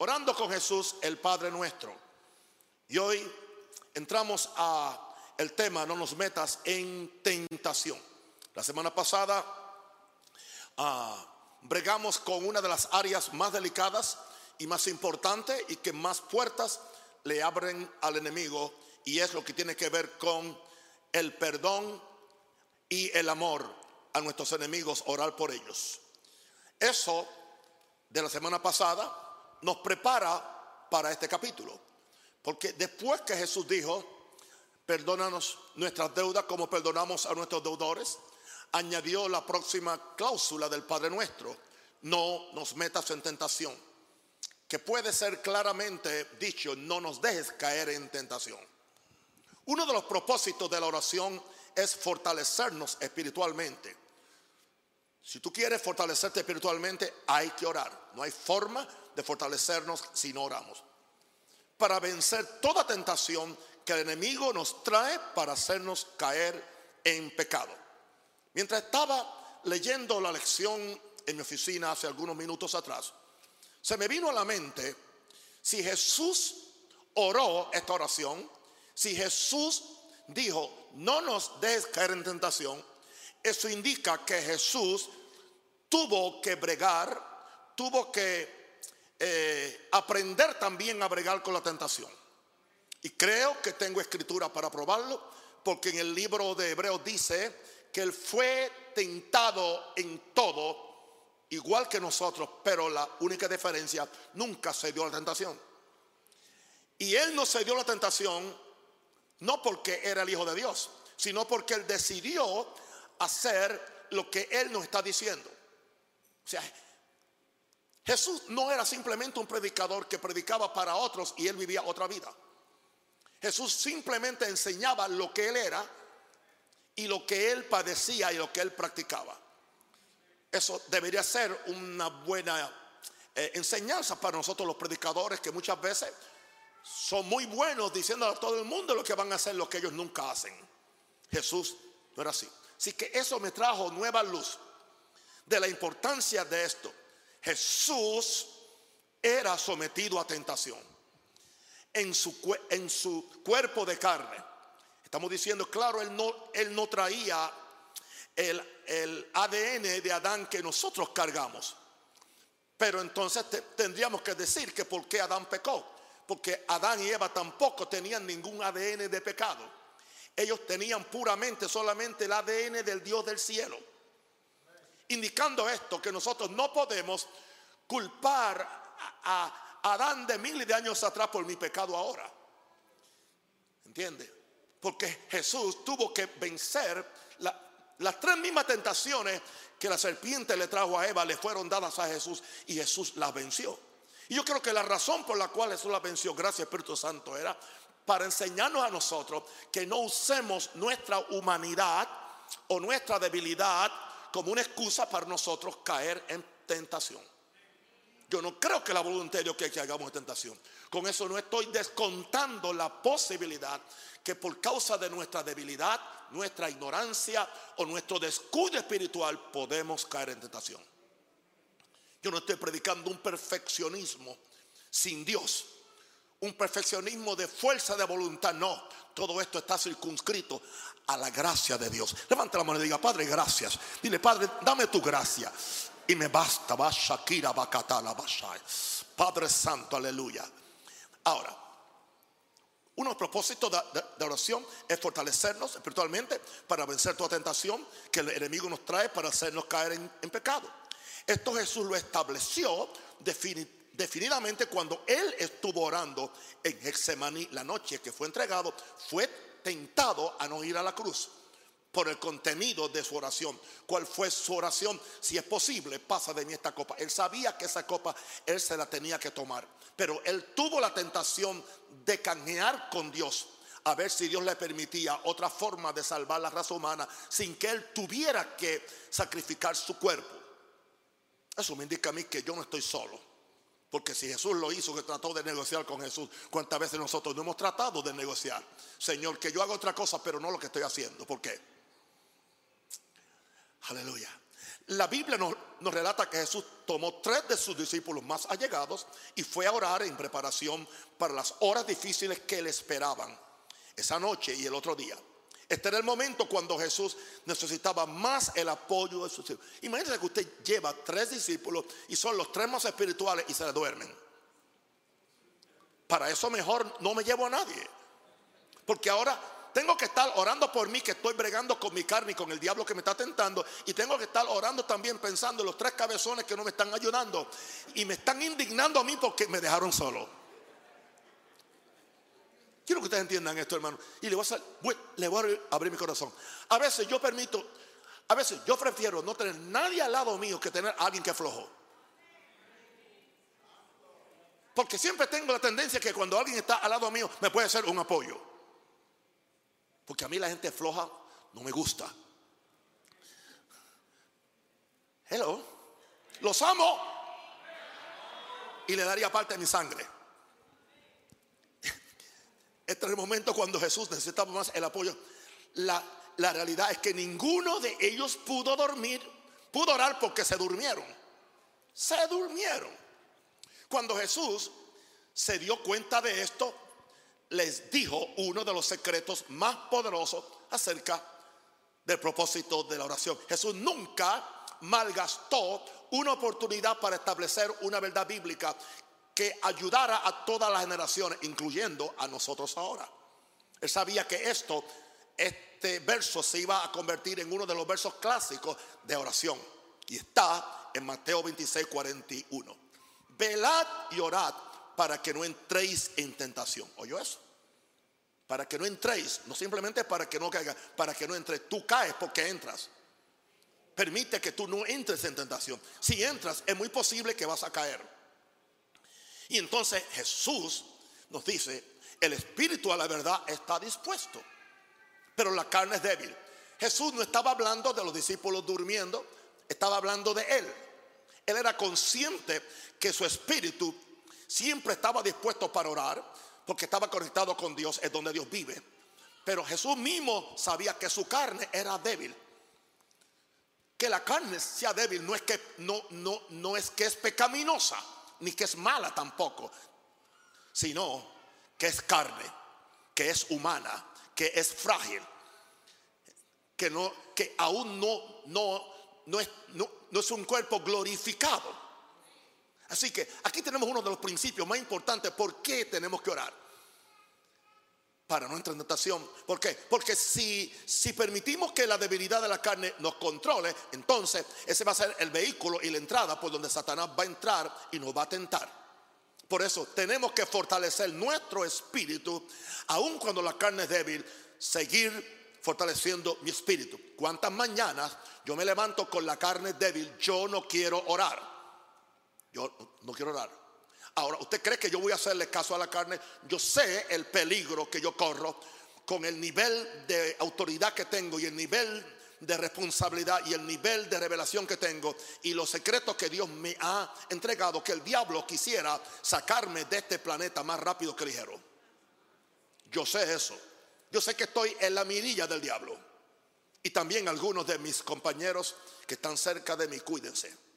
orando con Jesús, el Padre nuestro. Y hoy entramos a el tema, no nos metas en tentación. La semana pasada ah, bregamos con una de las áreas más delicadas y más importantes y que más puertas le abren al enemigo y es lo que tiene que ver con el perdón y el amor a nuestros enemigos, orar por ellos. Eso de la semana pasada nos prepara para este capítulo. Porque después que Jesús dijo, perdónanos nuestras deudas como perdonamos a nuestros deudores, añadió la próxima cláusula del Padre Nuestro, no nos metas en tentación, que puede ser claramente dicho, no nos dejes caer en tentación. Uno de los propósitos de la oración es fortalecernos espiritualmente. Si tú quieres fortalecerte espiritualmente, hay que orar. No hay forma de fortalecernos si no oramos. Para vencer toda tentación que el enemigo nos trae para hacernos caer en pecado. Mientras estaba leyendo la lección en mi oficina hace algunos minutos atrás, se me vino a la mente si Jesús oró esta oración, si Jesús dijo, no nos dejes caer en tentación, eso indica que Jesús tuvo que bregar, tuvo que eh, aprender también a bregar con la tentación. Y creo que tengo escritura para probarlo, porque en el libro de Hebreos dice que él fue tentado en todo, igual que nosotros, pero la única diferencia, nunca se dio la tentación. Y él no se dio la tentación no porque era el Hijo de Dios, sino porque él decidió hacer lo que él nos está diciendo. O sea, Jesús no era simplemente un predicador que predicaba para otros y él vivía otra vida. Jesús simplemente enseñaba lo que él era y lo que él padecía y lo que él practicaba. Eso debería ser una buena eh, enseñanza para nosotros los predicadores que muchas veces son muy buenos diciendo a todo el mundo lo que van a hacer, lo que ellos nunca hacen. Jesús no era así. Así que eso me trajo nueva luz de la importancia de esto. Jesús era sometido a tentación en su, en su cuerpo de carne. Estamos diciendo, claro, él no, él no traía el, el ADN de Adán que nosotros cargamos. Pero entonces tendríamos que decir que por qué Adán pecó. Porque Adán y Eva tampoco tenían ningún ADN de pecado. Ellos tenían puramente solamente el ADN del Dios del cielo. Indicando esto, que nosotros no podemos culpar a, Adán de miles de años atrás por mi pecado ahora. ¿Entiende? Porque Jesús tuvo que vencer las tres mismas tentaciones que la serpiente le trajo a Eva, le fueron dadas a Jesús y Jesús las venció. Y yo creo que la razón por la cual Jesús las venció, gracias Espíritu Santo, era para enseñarnos a nosotros que no usemos nuestra humanidad o nuestra debilidad como una excusa para nosotros caer en tentación. Yo no creo que la voluntad de Dios que, que hagamos tentación. Con eso no estoy descontando la posibilidad que por causa de nuestra debilidad, nuestra ignorancia o nuestro descuido espiritual podemos caer en tentación. Yo no estoy predicando un perfeccionismo sin Dios, un perfeccionismo de fuerza de voluntad, no. Todo esto está circunscrito a la gracia de Dios. Levanta la mano y diga, Padre, gracias. Dile, Padre, dame tu gracia y me basta. Padre Santo, aleluya. Ahora, uno de los propósitos de, oración es fortalecernos espiritualmente para vencer toda tentación que el enemigo nos trae para hacernos caer en, pecado. Esto Jesús lo estableció definidamente cuando él estuvo orando en Hexemaní la noche que fue entregado, fue tentado a no ir a la cruz por el contenido de su oración. ¿Cuál fue su oración? Si es posible, pasa de mí esta copa. Él sabía que esa copa él se la tenía que tomar, pero él tuvo la tentación de canjear con Dios a ver si Dios le permitía otra forma de salvar la raza humana sin que él tuviera que sacrificar su cuerpo. Eso me indica a mí que yo no estoy solo. Porque si Jesús lo hizo, que trató de negociar con Jesús, ¿cuántas veces nosotros no hemos tratado de negociar? Señor, que yo haga otra cosa, pero no lo que estoy haciendo. ¿Por qué? Aleluya. La Biblia nos, nos, relata que Jesús tomó tres de sus discípulos más allegados y fue a orar en preparación para las horas difíciles que le esperaban esa noche y el otro día. Este era el momento cuando Jesús necesitaba más el apoyo de sus discípulos. Imagínense que usted lleva tres discípulos y son los tres más espirituales y se le duermen. Para eso mejor no me llevo a nadie. Porque ahora tengo que estar orando por mí que estoy bregando con mi carne y con el diablo que me está tentando. Y tengo que estar orando también pensando en los tres cabezones que no me están ayudando. Y me están indignando a mí porque me dejaron solo. Quiero que ustedes entiendan esto, hermano. Y le voy, a, abrir mi corazón. A veces yo permito, a veces yo prefiero no tener nadie al lado mío que tener a alguien que flojo. Porque siempre tengo la tendencia que cuando alguien está al lado mío me puede ser un apoyo. Porque a mí la gente floja no me gusta. Hello. Los amo. Y le daría parte de mi sangre. Este es el momento cuando Jesús necesitaba más el apoyo. La, la realidad es que ninguno de ellos pudo dormir, pudo orar porque se durmieron. Se durmieron. Cuando Jesús se dio cuenta de esto, les dijo uno de los secretos más poderosos acerca del propósito de la oración. Jesús nunca malgastó una oportunidad para establecer una verdad bíblica que ayudara a todas las generaciones, incluyendo a nosotros ahora. Él sabía que esto, este verso se iba a convertir en uno de los versos clásicos de oración. Y está en Mateo 26, 41. Velad y orad para que no entréis en tentación. ¿Oyó eso? Para que no entréis, no simplemente para que no caiga, para que no entres. Tú caes porque entras. Permite que tú no entres en tentación. Si entras, es muy posible que vas a caer. Y entonces Jesús nos dice, el espíritu a la verdad está dispuesto, pero la carne es débil. Jesús no estaba hablando de los discípulos durmiendo, estaba hablando de él. Él era consciente que su espíritu siempre estaba dispuesto para orar, porque estaba conectado con Dios, es donde Dios vive. Pero Jesús mismo sabía que su carne era débil. Que la carne sea débil no es que no no no es que es pecaminosa ni que es mala tampoco, sino que es carne, que es humana, que es frágil, que no, que aún no, no, no es, no, no es un cuerpo glorificado. Así que aquí tenemos uno de los principios más importantes. ¿Por qué tenemos que orar? Para no entrar en tentación. ¿Por qué? Porque si, si permitimos que la debilidad de la carne nos controle, entonces ese va a ser el vehículo y la entrada por donde Satanás va a entrar y nos va a tentar. Por eso tenemos que fortalecer nuestro espíritu, aun cuando la carne es débil, seguir fortaleciendo mi espíritu. ¿Cuántas mañanas yo me levanto con la carne débil? Yo no quiero orar. Yo no quiero orar. Ahora, ¿usted cree que yo voy a hacerle caso a la carne? Yo sé el peligro que yo corro con el nivel de autoridad que tengo y el nivel de responsabilidad y el nivel de revelación que tengo y los secretos que Dios me ha entregado, que el diablo quisiera sacarme de este planeta más rápido que ligero. Yo sé eso. Yo sé que estoy en la mirilla del diablo. Y también algunos de mis compañeros que están cerca de mí, cuídense.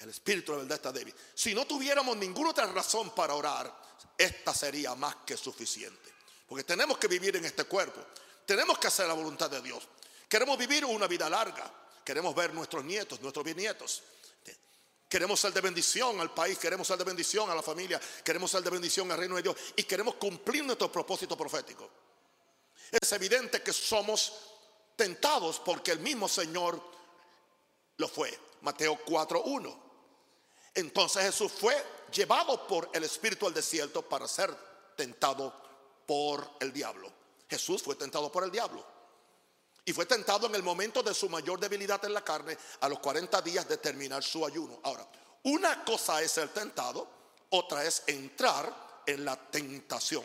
El espíritu de verdad está débil. Si no tuviéramos ninguna otra razón para orar, esta sería más que suficiente. Porque tenemos que vivir en este cuerpo. Tenemos que hacer la voluntad de Dios. Queremos vivir una vida larga. Queremos ver nuestros nietos, nuestros bisnietos. Queremos ser de bendición al país, queremos ser de bendición a la familia, queremos ser de bendición al reino de Dios y queremos cumplir nuestro propósito profético. Es evidente que somos tentados porque el mismo Señor lo fue. Mateo 4.1. Entonces Jesús fue llevado por el Espíritu al desierto para ser tentado por el diablo. Jesús fue tentado por el diablo. Y fue tentado en el momento de su mayor debilidad en la carne, a los 40 días de terminar su ayuno. Ahora, una cosa es ser tentado, otra es entrar en la tentación.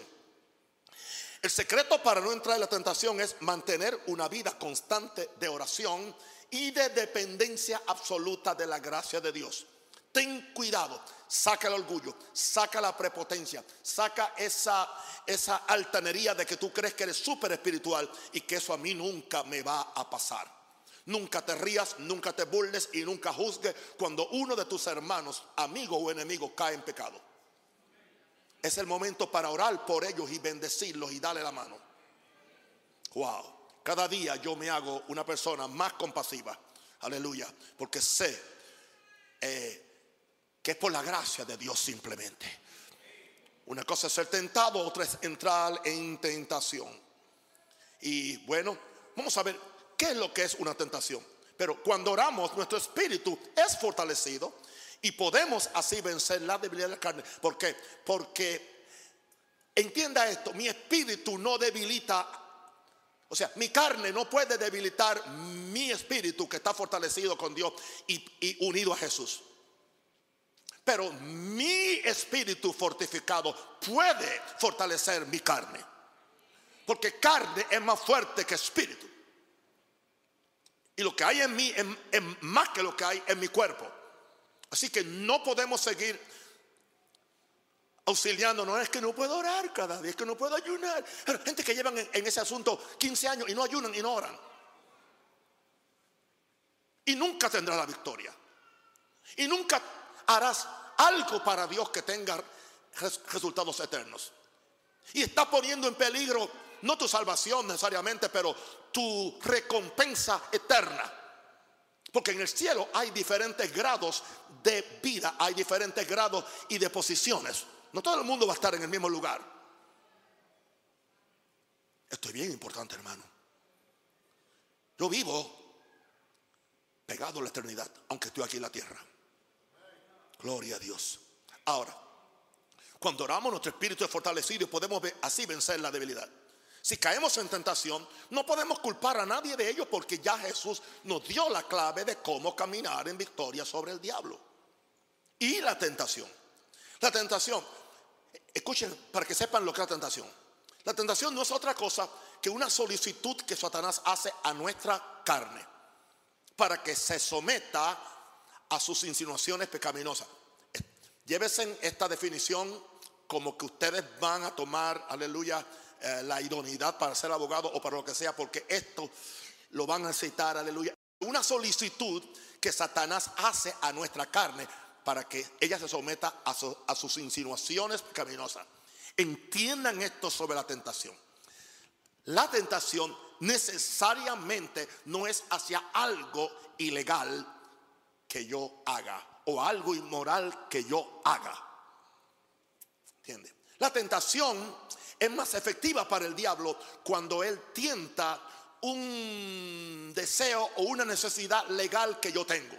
El secreto para no entrar en la tentación es mantener una vida constante de oración y de dependencia absoluta de la gracia de Dios. Ten cuidado, saca el orgullo, saca la prepotencia, saca esa, esa altanería de que tú crees que eres súper espiritual y que eso a mí nunca me va a pasar. Nunca te rías, nunca te burles y nunca juzgues cuando uno de tus hermanos, amigo o enemigo, cae en pecado. Es el momento para orar por ellos y bendecirlos y darle la mano. Wow. Cada día yo me hago una persona más compasiva. Aleluya. Porque sé eh, es por la gracia de Dios simplemente. Una cosa es ser tentado, otra es entrar en tentación. Y bueno, vamos a ver qué es lo que es una tentación. Pero cuando oramos, nuestro espíritu es fortalecido y podemos así vencer la debilidad de la carne. ¿Por qué? Porque entienda esto, mi espíritu no debilita, o sea, mi carne no puede debilitar mi espíritu que está fortalecido con Dios y unido a Jesús. Pero mi espíritu fortificado puede fortalecer mi carne. Porque carne es más fuerte que espíritu. Y lo que hay en mí es, más que lo que hay en mi cuerpo. Así que no podemos seguir auxiliando. No es que no puedo orar cada día, es que no puedo ayunar. gente que llevan en, en ese asunto 15 años y no ayunan y no oran. Y nunca tendrá la victoria. Y nunca harás algo para Dios que tenga resultados eternos. Y está poniendo en peligro no tu salvación necesariamente, pero tu recompensa eterna. Porque en el cielo hay diferentes grados de vida, hay diferentes grados y de posiciones. No todo el mundo va a estar en el mismo lugar. Esto es bien importante, hermano. Yo vivo pegado a la eternidad, aunque estoy aquí en la tierra. Gloria a Dios. Ahora, cuando oramos, nuestro espíritu es fortalecido y podemos así vencer la debilidad. Si caemos en tentación, no podemos culpar a nadie de ello porque ya Jesús nos dio la clave de cómo caminar en victoria sobre el diablo. Y la tentación. La tentación, escuchen para que sepan lo que es la tentación. La tentación no es otra cosa que una solicitud que Satanás hace a nuestra carne para que se someta a sus insinuaciones pecaminosas. Llévese esta definición como que ustedes van a tomar, aleluya, eh, la idoneidad para ser abogado o para lo que sea, porque esto lo van a citar, aleluya. Una solicitud que Satanás hace a nuestra carne para que ella se someta a, a sus insinuaciones pecaminosas. Entiendan esto sobre la tentación. La tentación necesariamente no es hacia algo ilegal que yo haga o algo inmoral que yo haga. ¿Entiende? La tentación es más efectiva para el diablo cuando él tienta un deseo o una necesidad legal que yo tengo.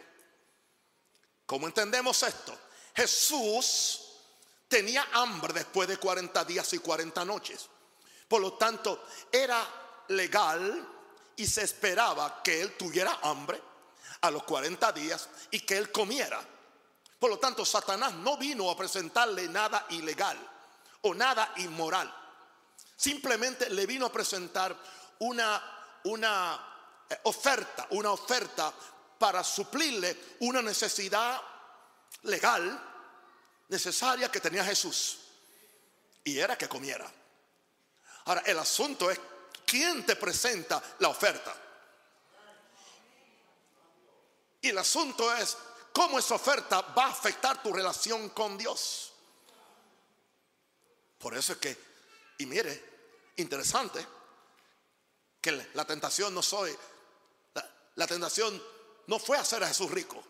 ¿Cómo entendemos esto? Jesús tenía hambre después de 40 días y 40 noches. Por lo tanto, era legal y se esperaba que él tuviera hambre a los 40 días y que él comiera. Por lo tanto, Satanás no vino a presentarle nada ilegal o nada inmoral. Simplemente le vino a presentar una, una eh, oferta, una oferta para suplirle una necesidad legal necesaria que tenía Jesús. Y era que comiera. Ahora, el asunto es, ¿quién te presenta la oferta? Y el asunto es, ¿cómo esa oferta va a afectar tu relación con Dios? Por eso es que, y mire, interesante que la tentación no soy, la, tentación no fue hacer a Jesús rico,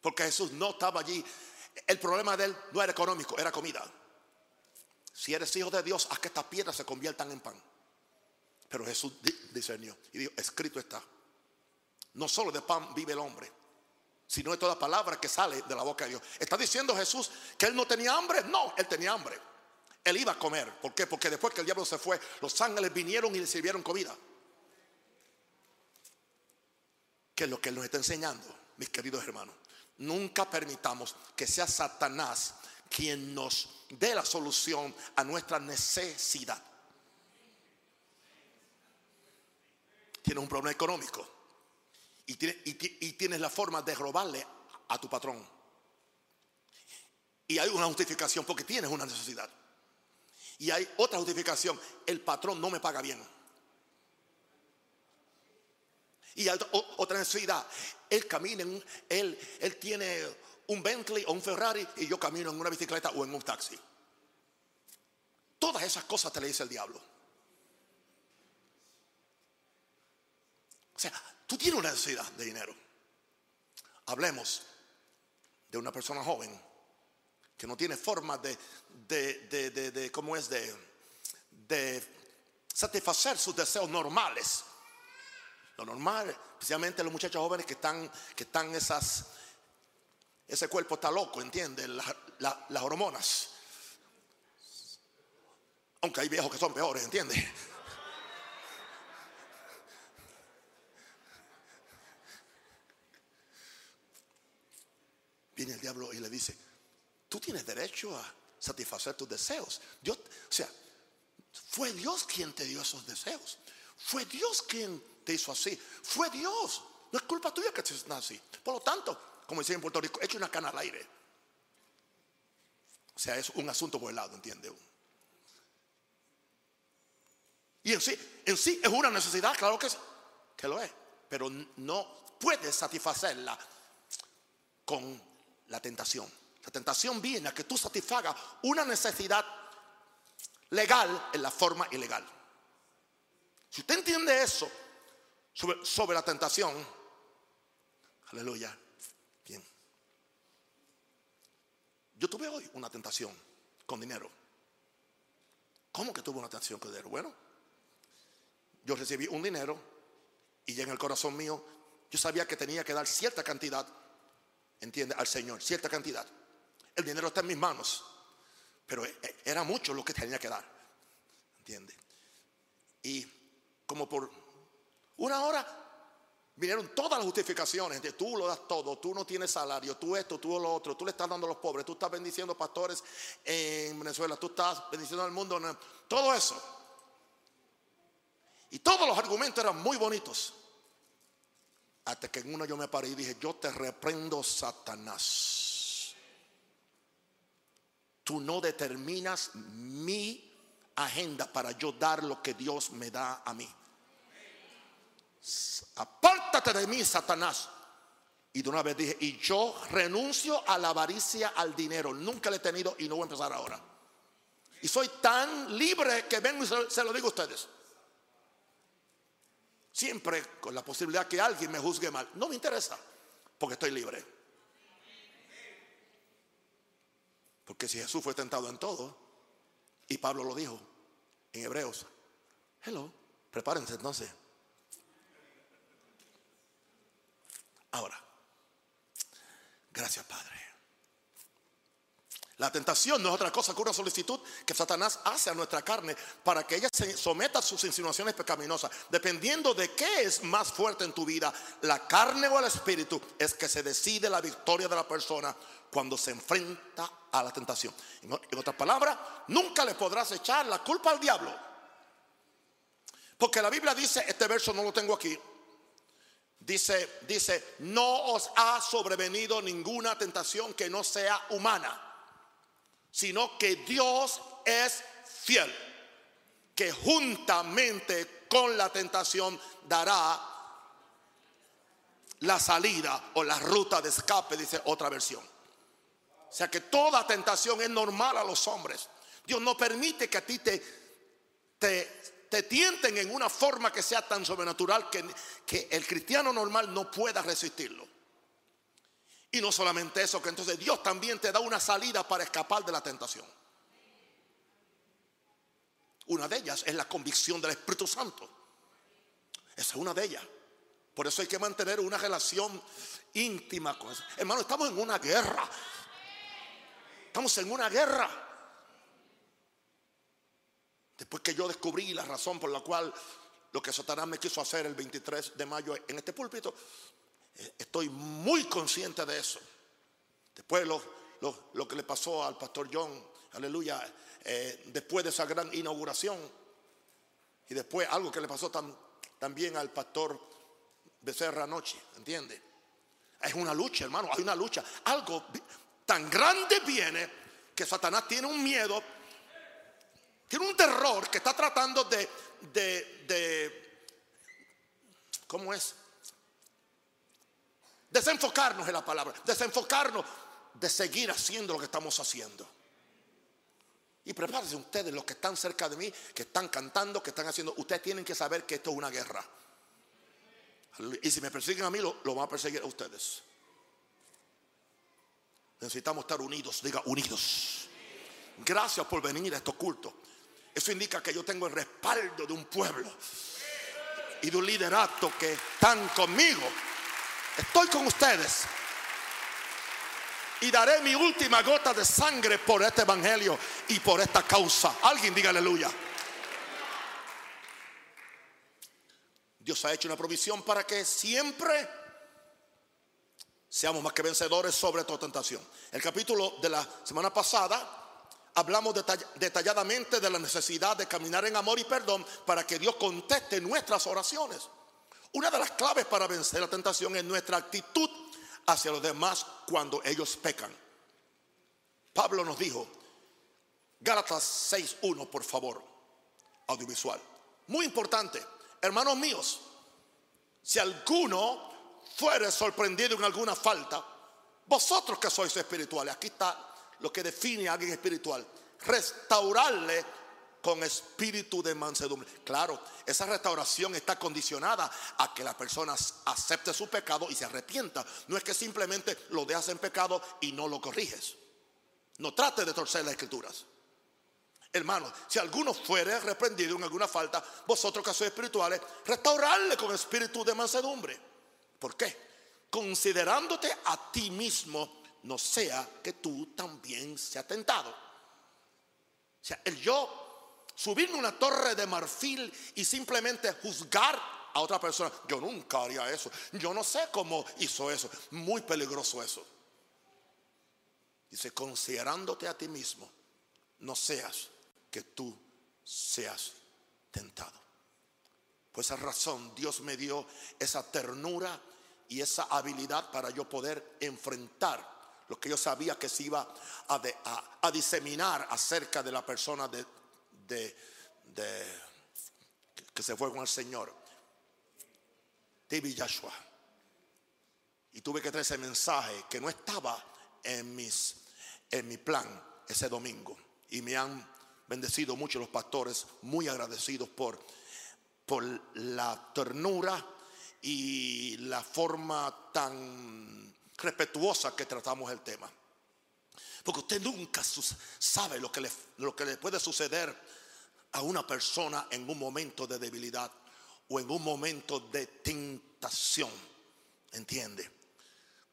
porque Jesús no estaba allí. El problema de él no era económico, era comida. Si eres hijo de Dios, haz que estas piedras se conviertan en pan. Pero Jesús discernió y dijo, escrito está. No solo de pan vive el hombre, sino de toda palabra que sale de la boca de Dios. ¿Está diciendo Jesús que él no tenía hambre? No, él tenía hambre. Él iba a comer. ¿Por qué? Porque después que el diablo se fue, los ángeles vinieron y le sirvieron comida. ¿Qué es lo que él nos está enseñando, mis queridos hermanos? Nunca permitamos que sea Satanás quien nos dé la solución a nuestra necesidad. Tienes un problema económico y tienes, la forma de robarle a tu patrón. Y hay una justificación porque tienes una necesidad. Y hay otra justificación, el patrón no me paga bien. Y otra necesidad, él camina, en, él, él tiene un Bentley o un Ferrari y yo camino en una bicicleta o en un taxi. Todas esas cosas te le dice el diablo. O sea, tú tienes una necesidad de dinero. Hablemos de una persona joven que no tiene forma de, de, de, de, ¿cómo es? De, satisfacer sus deseos normales. Lo normal, especialmente los muchachos jóvenes que están, que están esas, ese cuerpo está loco, ¿entiendes? las hormonas. Aunque hay viejos que son peores, ¿entiendes? Viene el diablo y le dice, tú tienes derecho a satisfacer tus deseos. Dios, o sea, fue Dios quien te dio esos deseos. Fue Dios quien te hizo así. Fue Dios. No es culpa tuya que te así. Por lo tanto, como decía en Puerto Rico, echa una cana al aire. O sea, es un asunto por el lado, ¿entiende? Y en sí, en sí es una necesidad, claro que, que lo es. Pero no puedes satisfacerla con la tentación. La tentación viene a que tú satisfagas una necesidad legal en la forma ilegal. Si usted entiende eso sobre, la tentación, aleluya, bien. Yo tuve hoy una tentación con dinero. ¿Cómo que tuve una tentación con dinero? Bueno, yo recibí un dinero y ya en el corazón mío yo sabía que tenía que dar cierta cantidad entiende, al Señor, cierta cantidad. El dinero está en mis manos, pero e, e, era mucho lo que tenía que dar, entiende. Y como por una hora vinieron todas las justificaciones de tú lo das todo, tú no tienes salario, tú esto, tú lo otro, tú le estás dando a los pobres, tú estás bendiciendo pastores en Venezuela, tú estás bendiciendo al mundo, todo eso. Y todos los argumentos eran muy bonitos. Hasta que en uno yo me paré y dije, yo te reprendo, Satanás. Tú no determinas mi agenda para yo dar lo que Dios me da a mí. Apártate de mí, Satanás. Y de una vez dije, y yo renuncio a la avaricia, al dinero. Nunca le he tenido y no voy a empezar ahora. Y soy tan libre que vengo y se lo digo a ustedes. Siempre con la posibilidad que alguien me juzgue mal. No me interesa, porque estoy libre. Porque si Jesús fue tentado en todo, y Pablo lo dijo en Hebreos, hello, prepárense entonces. Ahora, gracias Padre. La tentación no es otra cosa que una solicitud que Satanás hace a nuestra carne para que ella se someta a sus insinuaciones pecaminosas. Dependiendo de qué es más fuerte en tu vida, la carne o el espíritu, es que se decide la victoria de la persona cuando se enfrenta a la tentación. En otras palabras, nunca le podrás echar la culpa al diablo. Porque la Biblia dice, este verso no lo tengo aquí, dice, dice, no os ha sobrevenido ninguna tentación que no sea humana sino que Dios es fiel, que juntamente con la tentación dará la salida o la ruta de escape, dice otra versión. O sea que toda tentación es normal a los hombres. Dios no permite que a ti te, te, te tienten en una forma que sea tan sobrenatural que, que el cristiano normal no pueda resistirlo. Y no solamente eso, que entonces Dios también te da una salida para escapar de la tentación. Una de ellas es la convicción del Espíritu Santo. Esa es una de ellas. Por eso hay que mantener una relación íntima con eso. Hermano, estamos en una guerra. Estamos en una guerra. Después que yo descubrí la razón por la cual lo que Satanás me quiso hacer el 23 de mayo en este púlpito, Estoy muy consciente de eso. Después lo, lo, que le pasó al pastor John, aleluya, eh, después de esa gran inauguración. Y después algo que le pasó también al pastor Becerra anoche, ¿entiende? Es una lucha, hermano, hay una lucha. Algo tan grande viene que Satanás tiene un miedo, tiene un terror que está tratando de, de, de ¿cómo es? Desenfocarnos en la palabra, desenfocarnos de seguir haciendo lo que estamos haciendo. Y prepárense ustedes, los que están cerca de mí, que están cantando, que están haciendo, ustedes tienen que saber que esto es una guerra. Y si me persiguen a mí, lo, lo van a perseguir a ustedes. Necesitamos estar unidos, diga unidos. Gracias por venir a estos cultos. Eso indica que yo tengo el respaldo de un pueblo y de un liderato que están conmigo. Estoy con ustedes. Y daré mi última gota de sangre por este evangelio y por esta causa. Alguien diga aleluya. Dios ha hecho una provisión para que siempre seamos más que vencedores sobre toda tentación. El capítulo de la semana pasada hablamos detalladamente de la necesidad de caminar en amor y perdón para que Dios conteste nuestras oraciones. Una de las claves para vencer la tentación es nuestra actitud hacia los demás cuando ellos pecan. Pablo nos dijo, Gálatas 6.1, por favor, audiovisual. Muy importante, hermanos míos, si alguno fuere sorprendido en alguna falta, vosotros que sois espirituales, aquí está lo que define a alguien espiritual, restaurarle con espíritu de mansedumbre. Claro, esa restauración está condicionada a que la persona acepte su pecado y se arrepienta. No es que simplemente lo dejas en pecado y no lo corriges. No trate de torcer las escrituras. Hermanos, si alguno fuere reprendido en alguna falta, vosotros que sois espirituales, restaurarle con espíritu de mansedumbre. ¿Por qué? Considerándote a ti mismo, no sea que tú también seas tentado. O sea, el yo subirme una torre de marfil y simplemente juzgar a otra persona, yo nunca haría eso. Yo no sé cómo hizo eso. Muy peligroso eso. Dice, considerándote a ti mismo, no seas que tú seas tentado. Por esa razón Dios me dio esa ternura y esa habilidad para yo poder enfrentar lo que yo sabía que se iba a, diseminar acerca de la persona de, que se fue con el Señor, David Joshua. Y tuve que traer ese mensaje que no estaba en, mis, en mi plan ese domingo. Y me han bendecido mucho los pastores, muy agradecidos por, por la ternura y la forma tan respetuosa que tratamos el tema. Porque usted nunca sabe lo que, le, lo que le puede suceder a una persona en un momento de debilidad o en un momento de tentación. ¿Entiende?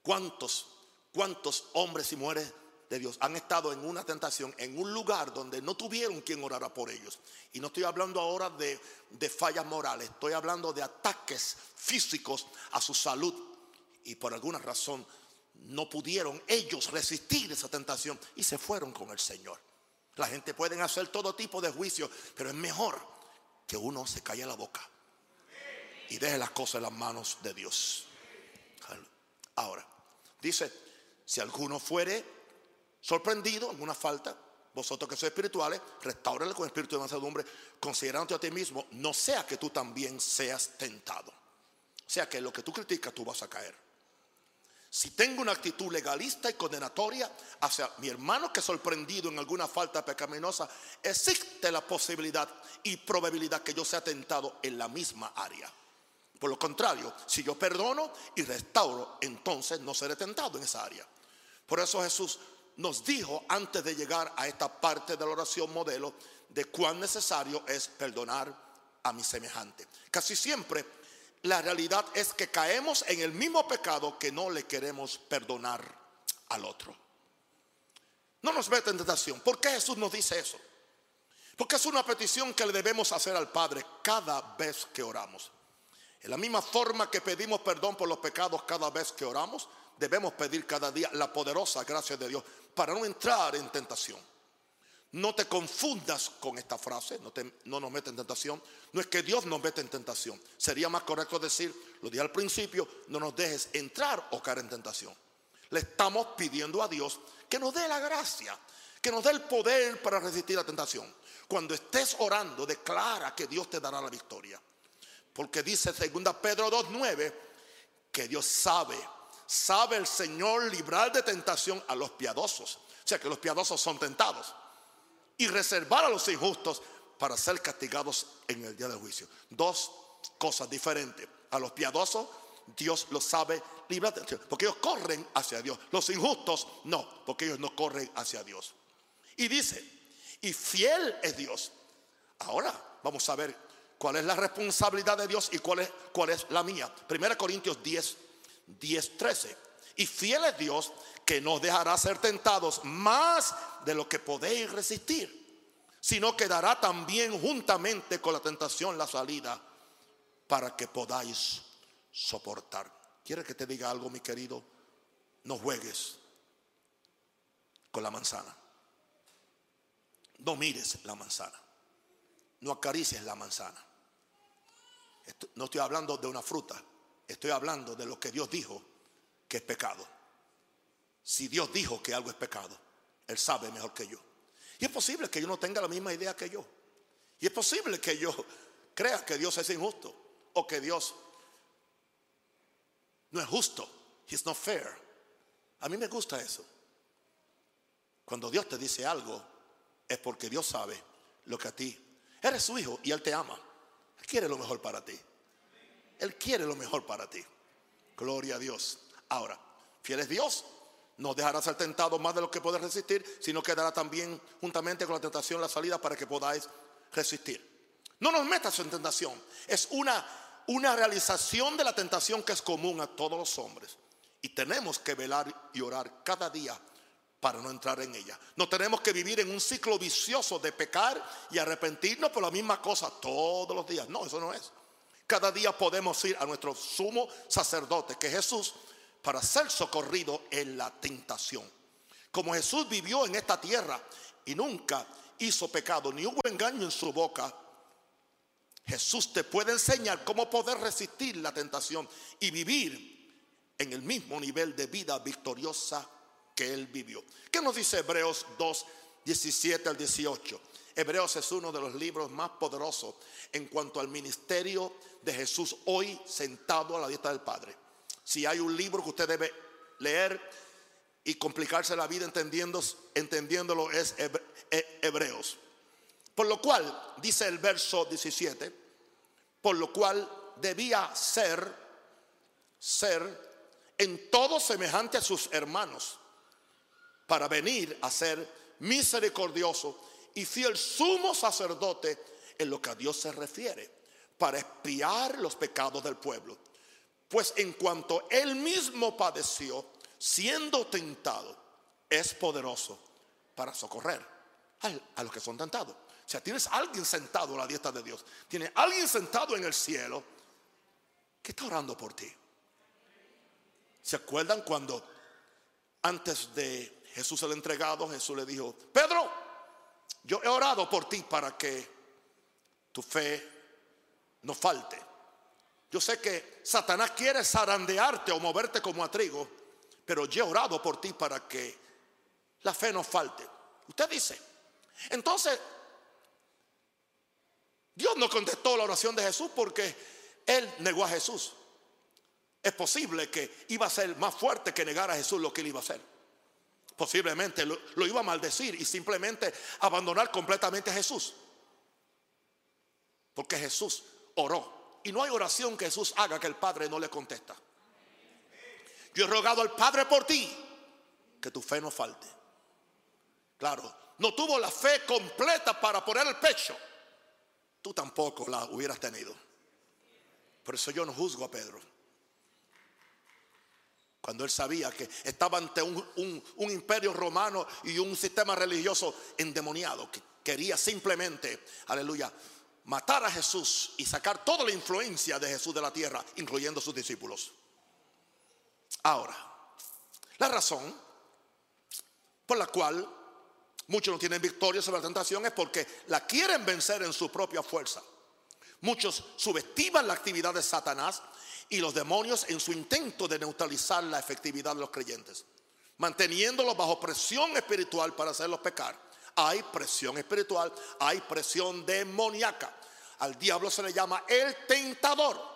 ¿Cuántos, cuántos hombres y mujeres de Dios han estado en una tentación, en un lugar donde no tuvieron quien orara por ellos? Y no estoy hablando ahora de, de fallas morales, estoy hablando de ataques físicos a su salud y por alguna razón no pudieron ellos resistir esa tentación y se fueron con el Señor. La gente puede hacer todo tipo de juicios, pero es mejor que uno se calle la boca y deje las cosas en las manos de Dios. Ahora, dice, si alguno fuere sorprendido en una falta, vosotros que sois espirituales, restáurale con espíritu de mansedumbre, considerándote a ti mismo, no sea que tú también seas tentado. Sea que lo que tú criticas, tú vas a caer. Si tengo una actitud legalista y condenatoria hacia mi hermano que es sorprendido en alguna falta pecaminosa, existe la posibilidad y probabilidad que yo sea tentado en la misma área. Por lo contrario, si yo perdono y restauro, entonces no seré tentado en esa área. Por eso Jesús nos dijo antes de llegar a esta parte de la oración modelo de cuán necesario es perdonar a mi semejante. Casi siempre la realidad es que caemos en el mismo pecado que no le queremos perdonar al otro. No nos mete en tentación. ¿Por qué Jesús nos dice eso? Porque es una petición que le debemos hacer al Padre cada vez que oramos. En la misma forma que pedimos perdón por los pecados cada vez que oramos, debemos pedir cada día la poderosa gracia de Dios para no entrar en tentación. No te confundas con esta frase, no, nos mete en tentación. No es que Dios nos mete en tentación. Sería más correcto decir, lo dije al principio, no nos dejes entrar o caer en tentación. Le estamos pidiendo a Dios que nos dé la gracia, que nos dé el poder para resistir la tentación. Cuando estés orando, declara que Dios te dará la victoria. Porque dice 2 Pedro 2.9 que Dios sabe sabe el Señor librar de tentación a los piadosos. O sea que los piadosos son tentados. Y reservar a los injustos para ser castigados en el día del juicio. Dos cosas diferentes. A los piadosos Dios los sabe librar. Porque ellos corren hacia Dios. Los injustos no, porque ellos no corren hacia Dios. Y dice, y fiel es Dios. Ahora vamos a ver cuál es la responsabilidad de Dios y cuál es, cuál es la mía. Primera Corintios 10, 10, 13. Y fiel es Dios que nos dejará ser tentados más de lo que podéis resistir, sino que dará también juntamente con la tentación la salida para que podáis soportar. ¿Quiere que te diga algo, mi querido? No juegues con la manzana. No mires la manzana. No acaricies la manzana. No estoy hablando de una fruta. Estoy hablando de lo que Dios dijo que es pecado. Si Dios dijo que algo es pecado, Él sabe mejor que yo. Y es posible que yo no tenga la misma idea que yo. Y es posible que yo crea que Dios es injusto o que Dios no es justo. He's not fair. A mí me gusta eso. Cuando Dios te dice algo, es porque Dios sabe lo que a ti. Eres su hijo y Él te ama. Él quiere lo mejor para ti. Él quiere lo mejor para ti. Gloria a Dios. Ahora, fiel es Dios. No dejará ser tentado más de lo que puedes resistir, sino que dará también juntamente con la tentación la salida para que podáis resistir. No nos metas en tentación. Es una, una realización de la tentación que es común a todos los hombres. Y tenemos que velar y orar cada día para no entrar en ella. No tenemos que vivir en un ciclo vicioso de pecar y arrepentirnos por la misma cosa todos los días. No, eso no es. Cada día podemos ir a nuestro sumo sacerdote, que es Jesús, para ser socorrido en la tentación. Como Jesús vivió en esta tierra y nunca hizo pecado, ni hubo engaño en su boca, Jesús te puede enseñar cómo poder resistir la tentación y vivir en el mismo nivel de vida victoriosa que él vivió. ¿Qué nos dice Hebreos 2, 17 al 18? Hebreos es uno de los libros más poderosos en cuanto al ministerio de Jesús hoy sentado a la dieta del Padre. Si hay un libro que usted debe leer y complicarse la vida entendiendo, entendiéndolo es Hebreos. Por lo cual, dice el verso 17, por lo cual debía ser, ser en todo semejante a sus hermanos para venir a ser misericordioso y fiel sumo sacerdote en lo que a Dios se refiere, para expiar los pecados del pueblo. Pues en cuanto él mismo padeció, siendo tentado, es poderoso para socorrer a los que son tentados. O sea, tienes alguien sentado en la dieta de Dios, tiene alguien sentado en el cielo que está orando por ti. ¿Se acuerdan cuando antes de Jesús el entregado, Jesús le dijo, Pedro, yo he orado por ti para que tu fe no falte. Yo sé que Satanás quiere zarandearte o moverte como a trigo, pero yo he orado por ti para que la fe no falte. Usted dice, entonces, Dios no contestó la oración de Jesús porque él negó a Jesús. Es posible que iba a ser más fuerte que negar a Jesús lo que él iba a hacer. Posiblemente lo, iba a maldecir y simplemente abandonar completamente a Jesús. Porque Jesús oró. Y no hay oración que Jesús haga que el Padre no le contesta. Yo he rogado al Padre por ti que tu fe no falte. Claro, no tuvo la fe completa para poner el pecho. Tú tampoco la hubieras tenido. Por eso yo no juzgo a Pedro. Cuando él sabía que estaba ante un, imperio romano y un sistema religioso endemoniado que quería simplemente, aleluya, matar a Jesús y sacar toda la influencia de Jesús de la tierra, incluyendo sus discípulos. Ahora, la razón por la cual muchos no tienen victoria sobre la tentación es porque la quieren vencer en su propia fuerza. Muchos subestiman la actividad de Satanás y los demonios en su intento de neutralizar la efectividad de los creyentes, manteniéndolos bajo presión espiritual para hacerlos pecar. Hay presión espiritual, hay presión demoníaca. Al diablo se le llama el tentador.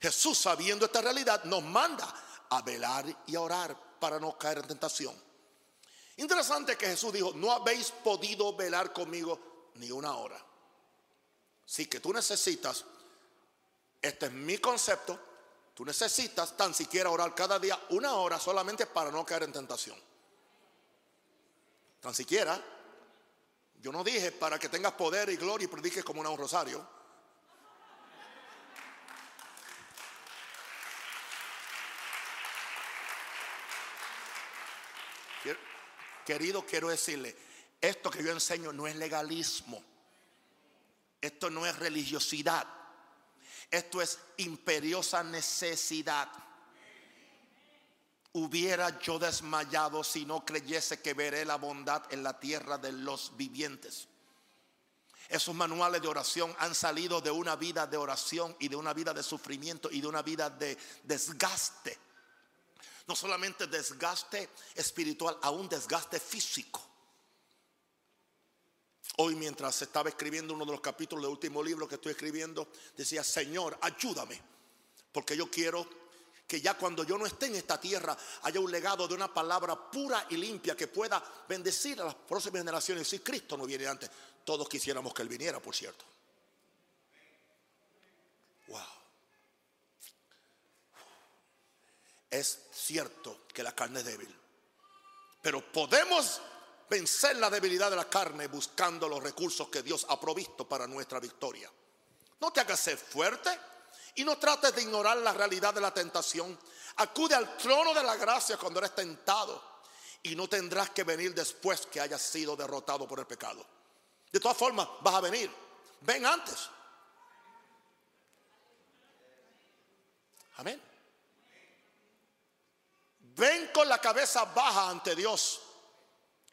Jesús, sabiendo esta realidad, nos manda a velar y a orar para no caer en tentación. Interesante que Jesús dijo, no habéis podido velar conmigo ni una hora. Sí que tú necesitas, este es mi concepto, tú necesitas tan siquiera orar cada día una hora solamente para no caer en tentación. Tan siquiera, yo no dije para que tengas poder y gloria y prediques como un rosario. Querido, quiero decirle, esto que yo enseño no es legalismo. Esto no es religiosidad. Esto es imperiosa necesidad. Hubiera yo desmayado si no creyese que veré la bondad en la tierra de los vivientes. Esos manuales de oración han salido de una vida de oración y de una vida de sufrimiento y de una vida de desgaste no solamente desgaste espiritual, aún desgaste físico. Hoy mientras estaba escribiendo uno de los capítulos del último libro que estoy escribiendo, decía, Señor, ayúdame, porque yo quiero que ya cuando yo no esté en esta tierra haya un legado de una palabra pura y limpia que pueda bendecir a las próximas generaciones. Si Cristo no viene antes, todos quisiéramos que Él viniera, por cierto. Wow. Es cierto que la carne es débil, pero podemos vencer la debilidad de la carne buscando los recursos que Dios ha provisto para nuestra victoria. No te hagas ser fuerte y no trates de ignorar la realidad de la tentación. Acude al trono de la gracia cuando eres tentado y no tendrás que venir después que hayas sido derrotado por el pecado. De todas formas, vas a venir. Ven antes. Amén. Ven con la cabeza baja ante Dios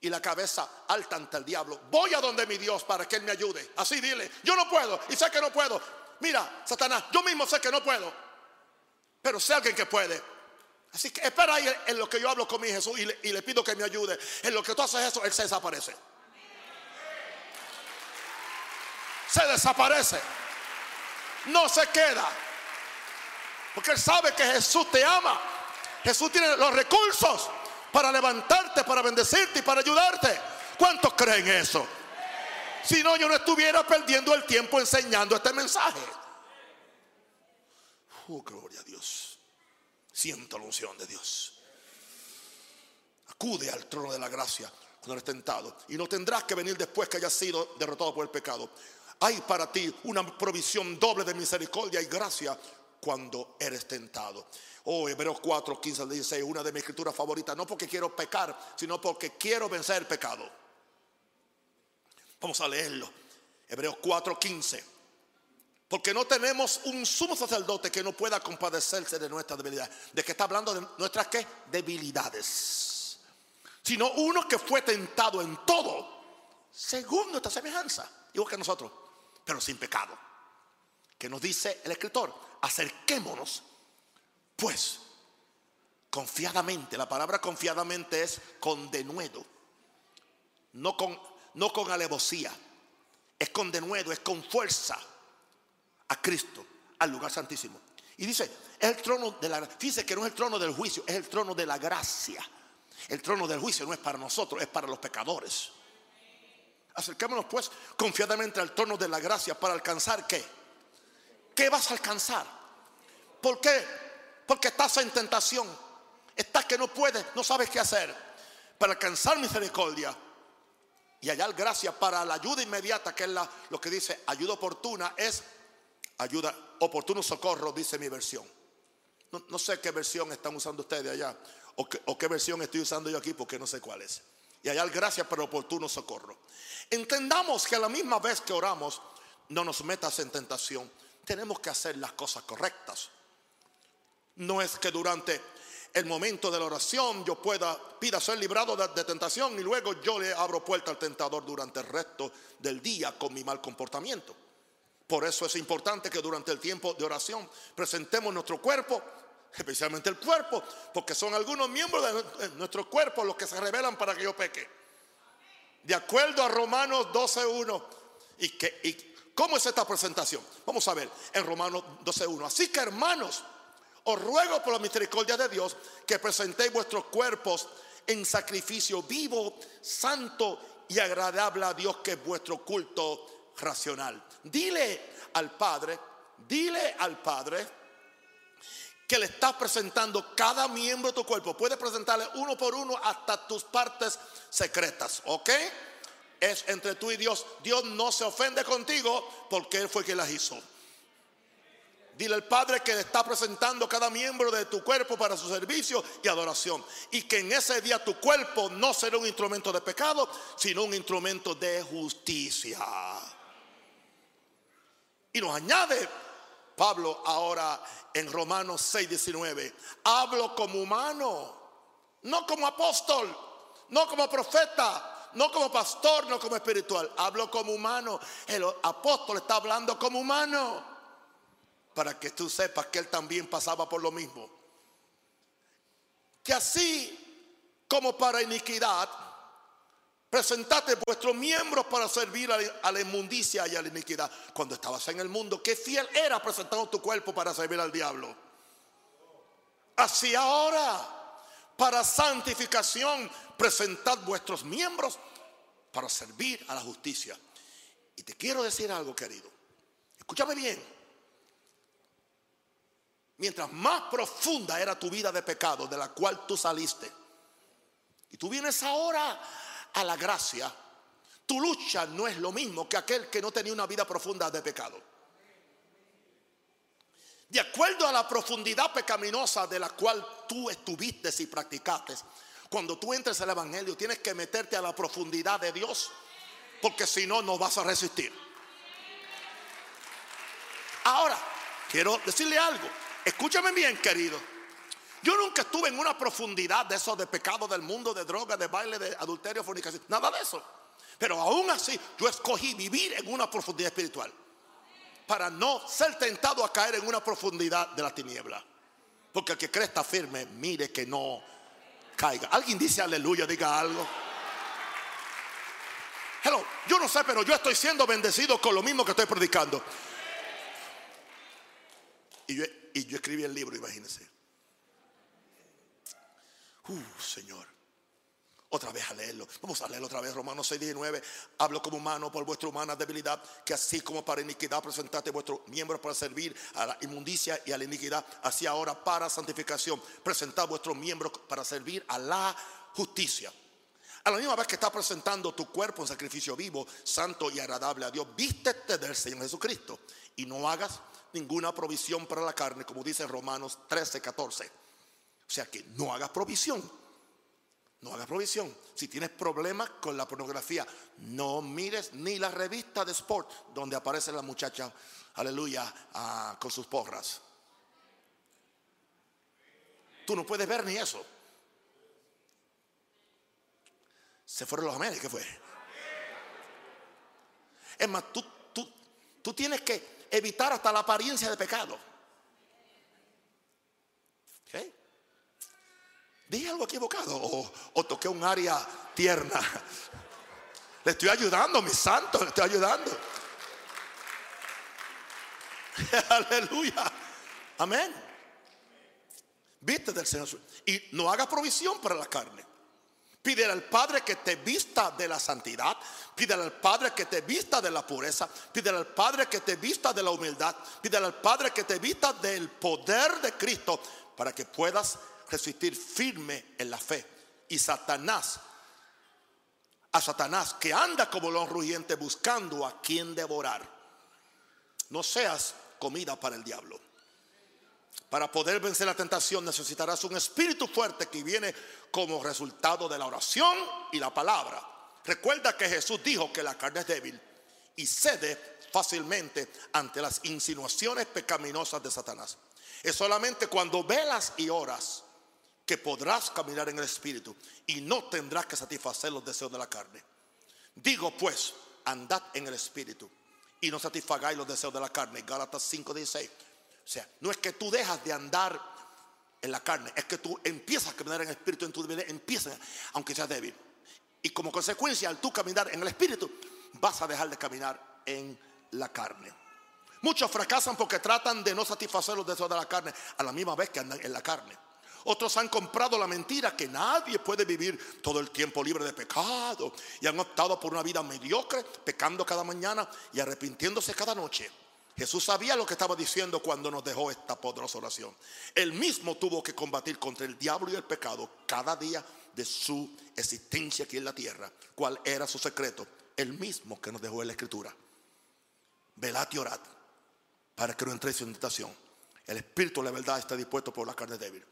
y la cabeza alta ante el diablo. Voy a donde mi Dios para que Él me ayude. Así dile, yo no puedo y sé que no puedo. Mira, Satanás, yo mismo sé que no puedo, pero sé alguien que puede. Así que espera ahí en lo que yo hablo con mi Jesús y le, pido que me ayude. En lo que tú haces eso, Él se desaparece. Se desaparece. No se queda. Porque Él sabe que Jesús te ama. Jesús tiene los recursos para levantarte, para bendecirte y para ayudarte. ¿Cuántos creen eso? Si no, yo no estuviera perdiendo el tiempo enseñando este mensaje. Oh, gloria a Dios. Siento la unción de Dios. Acude al trono de la gracia cuando eres tentado. Y no tendrás que venir después que hayas sido derrotado por el pecado. Hay para ti una provisión doble de misericordia y gracia cuando eres tentado. Oh, Hebreos 4, 15 al 16, una de mis escrituras favoritas, no porque quiero pecar, sino porque quiero vencer el pecado. Vamos a leerlo. Hebreos 4, 15. Porque no tenemos un sumo sacerdote que no pueda compadecerse de nuestras debilidades. ¿De qué está hablando? De nuestras qué? Debilidades. Sino uno que fue tentado en todo, según nuestra semejanza, igual que nosotros, pero sin pecado. Que nos dice el escritor, acerquémonos pues, confiadamente, la palabra confiadamente es con denuedo, no con, no con alevosía, es con denuedo, es con fuerza a Cristo, al lugar santísimo. Y dice, es el trono de la fíjese que no es el trono del juicio, es el trono de la gracia. El trono del juicio no es para nosotros, es para los pecadores. Acerquémonos pues confiadamente al trono de la gracia para alcanzar qué? ¿Qué vas a alcanzar? ¿Por qué? Porque estás en tentación. Estás que no puedes, no sabes qué hacer. Para alcanzar misericordia y hallar gracia para la ayuda inmediata, que es lo que dice ayuda oportuna, es ayuda, oportuno socorro, dice mi versión. No, sé qué versión están usando ustedes allá, o, o qué versión estoy usando yo aquí, porque no sé cuál es. Y hallar gracia para oportuno socorro. Entendamos que a la misma vez que oramos, no nos metas en tentación. Tenemos que hacer las cosas correctas. No es que durante el momento de la oración yo pueda, pida ser librado de, tentación y luego yo le abro puerta al tentador durante el resto del día con mi mal comportamiento. Por eso es importante que durante el tiempo de oración presentemos nuestro cuerpo, especialmente el cuerpo, porque son algunos miembros de nuestro cuerpo los que se revelan para que yo peque. De acuerdo a Romanos 12.1. ¿Y, que, ¿Y cómo es esta presentación? Vamos a ver en Romanos 12.1. Así que hermanos, os ruego por la misericordia de Dios que presentéis vuestros cuerpos en sacrificio vivo, santo y agradable a Dios, que es vuestro culto racional. Dile al Padre, dile al Padre que le estás presentando cada miembro de tu cuerpo. Puedes presentarle uno por uno hasta tus partes secretas, ¿ok? Es entre tú y Dios. Dios no se ofende contigo porque Él fue quien las hizo. Dile al Padre que está presentando cada miembro de tu cuerpo para su servicio y adoración. Y que en ese día tu cuerpo no será un instrumento de pecado, sino un instrumento de justicia. Y nos añade Pablo ahora en Romanos 6, 19. Hablo como humano, no como apóstol, no como profeta, no como pastor, no como espiritual. Hablo como humano. El apóstol está hablando como humano para que tú sepas que él también pasaba por lo mismo. Que así como para iniquidad, presentate vuestros miembros para servir a la inmundicia y a la iniquidad. Cuando estabas en el mundo, qué fiel era presentando tu cuerpo para servir al diablo. Así ahora, para santificación, presentad vuestros miembros para servir a la justicia. Y te quiero decir algo, querido. Escúchame bien mientras más profunda era tu vida de pecado de la cual tú saliste. Y tú vienes ahora a la gracia. Tu lucha no es lo mismo que aquel que no tenía una vida profunda de pecado. De acuerdo a la profundidad pecaminosa de la cual tú estuviste y practicaste, cuando tú entres al Evangelio tienes que meterte a la profundidad de Dios, porque si no, no vas a resistir. Ahora, quiero decirle algo. Escúchame bien, querido. Yo nunca estuve en una profundidad de eso de pecado del mundo, de droga, de baile, de adulterio, fornicación, nada de eso. Pero aún así, yo escogí vivir en una profundidad espiritual para no ser tentado a caer en una profundidad de la tiniebla. Porque el que cree está firme, mire que no caiga. Alguien dice aleluya, diga algo. Hello, yo no sé, pero yo estoy siendo bendecido con lo mismo que estoy predicando. Y yo, y yo escribí el libro, imagínense. Uh, Señor. Otra vez a leerlo. Vamos a leerlo otra vez. Romanos 6, 19. Hablo como humano por vuestra humana debilidad, que así como para iniquidad presentaste vuestros miembros para servir a la inmundicia y a la iniquidad, así ahora para santificación presentad vuestros miembros para servir a la justicia. A la misma vez que estás presentando tu cuerpo en sacrificio vivo, santo y agradable a Dios, vístete del Señor Jesucristo y no hagas ninguna provisión para la carne, como dice Romanos 13, 14. O sea que no hagas provisión. No hagas provisión. Si tienes problemas con la pornografía, no mires ni la revista de sport donde aparece la muchacha, aleluya, ah, con sus porras. Tú no puedes ver ni eso. Se fueron los amenes, ¿qué fue? Es más, tú, tú, tú tienes que evitar hasta la apariencia de pecado. ¿Dije algo equivocado o, o toqué un área tierna? Le estoy ayudando, mi santo, le estoy ayudando. Aleluya. Amén. Viste del Señor. Y no haga provisión para la carne. Pídele al Padre que te vista de la santidad. Pídele al Padre que te vista de la pureza. Pídele al Padre que te vista de la humildad. Pídele al Padre que te vista del poder de Cristo para que puedas resistir firme en la fe. Y Satanás, a Satanás que anda como león rugiente buscando a quien devorar. No seas comida para el diablo. Para poder vencer la tentación necesitarás un espíritu fuerte que viene como resultado de la oración y la palabra. Recuerda que Jesús dijo que la carne es débil y cede fácilmente ante las insinuaciones pecaminosas de Satanás. Es solamente cuando velas y oras que podrás caminar en el espíritu y no tendrás que satisfacer los deseos de la carne. Digo pues, andad en el espíritu y no satisfagáis los deseos de la carne. Gálatas 5:16. Sea, no es que tú dejas de andar en la carne, es que tú empiezas a caminar en el espíritu en tu vida, empiezas, aunque seas débil. Y como consecuencia, al tú caminar en el espíritu, vas a dejar de caminar en la carne. Muchos fracasan porque tratan de no satisfacer los deseos de la carne a la misma vez que andan en la carne. Otros han comprado la mentira que nadie puede vivir todo el tiempo libre de pecado y han optado por una vida mediocre, pecando cada mañana y arrepintiéndose cada noche. Jesús sabía lo que estaba diciendo cuando nos dejó esta poderosa oración. Él mismo tuvo que combatir contra el diablo y el pecado cada día de su existencia aquí en la tierra. ¿Cuál era su secreto? El mismo que nos dejó en la escritura. Velad y orad para que no entréis en tentación. El espíritu de la verdad está dispuesto por la carne débil.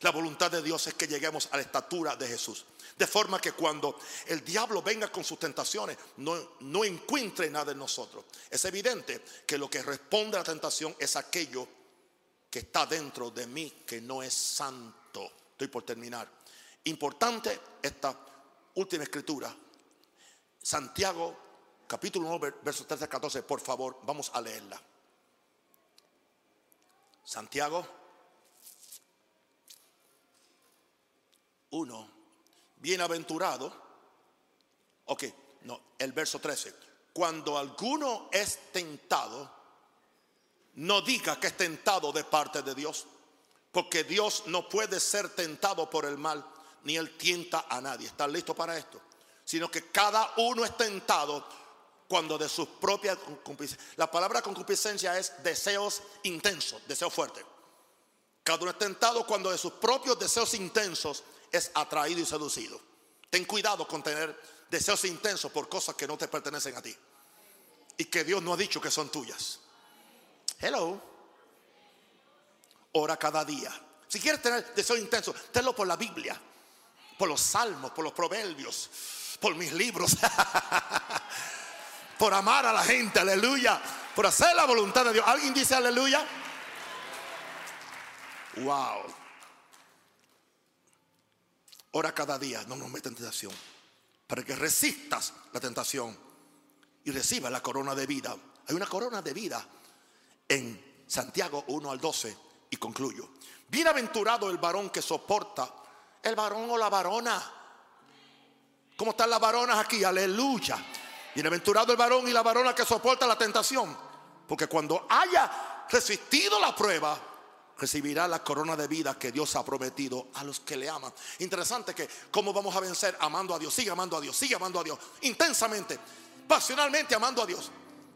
La voluntad de Dios es que lleguemos a la estatura de Jesús. De forma que cuando el diablo venga con sus tentaciones, no, no encuentre nada en nosotros. Es evidente que lo que responde a la tentación es aquello que está dentro de mí, que no es santo. Estoy por terminar. Importante esta última escritura. Santiago, capítulo 1, versos 13 a 14. Por favor, vamos a leerla. Santiago 1, bienaventurado, ok, no, el verso 13, cuando alguno es tentado, no diga que es tentado de parte de Dios, porque Dios no puede ser tentado por el mal, ni él tienta a nadie. ¿Están listos para esto? Sino que cada uno es tentado cuando de sus propias. La palabra concupiscencia es deseos intensos, deseo fuerte. Cada uno es tentado cuando de sus propios deseos intensos es atraído y seducido. Ten cuidado con tener deseos intensos por cosas que no te pertenecen a ti y que Dios no ha dicho que son tuyas. Hello. Ora cada día. Si quieres tener deseos intensos, tenlo por la Biblia, por los salmos, por los proverbios, por mis libros, por amar a la gente, aleluya, por hacer la voluntad de Dios. ¿Alguien dice aleluya? Wow. Ora cada día, no nos metas en tentación, para que resistas la tentación y recibas la corona de vida. Hay una corona de vida en Santiago 1 al 12 y concluyo. Bienaventurado el varón que soporta, el varón o la varona. ¿Cómo están las varonas aquí? Aleluya. Bienaventurado el varón y la varona que soporta la tentación. Porque cuando haya resistido la prueba, recibirá la corona de vida que Dios ha prometido a los que le aman. Interesante que cómo vamos a vencer amando a Dios, sigue amando a Dios, sigue amando a Dios, intensamente, pasionalmente amando a Dios,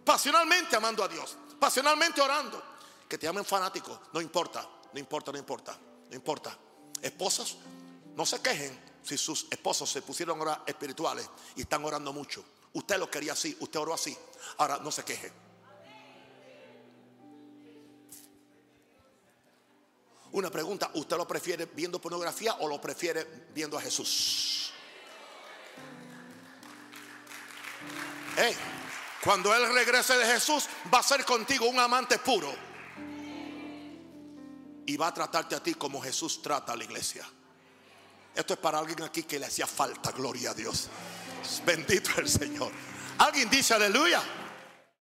pasionalmente amando a Dios, pasionalmente orando. Que te amen fanáticos, no importa, no importa, no importa, no importa. Esposas, no se quejen si sus esposos se pusieron a orar espirituales y están orando mucho. Usted lo quería así, usted oró así. Ahora no se queje. Una pregunta, ¿usted lo prefiere viendo pornografía o lo prefiere viendo a Jesús? cuando Él regrese de Jesús, va a ser contigo un amante puro. Y va a tratarte a ti como Jesús trata a la iglesia. Esto es para alguien aquí que le hacía falta, gloria a Dios. Bendito el Señor. Alguien dice aleluya.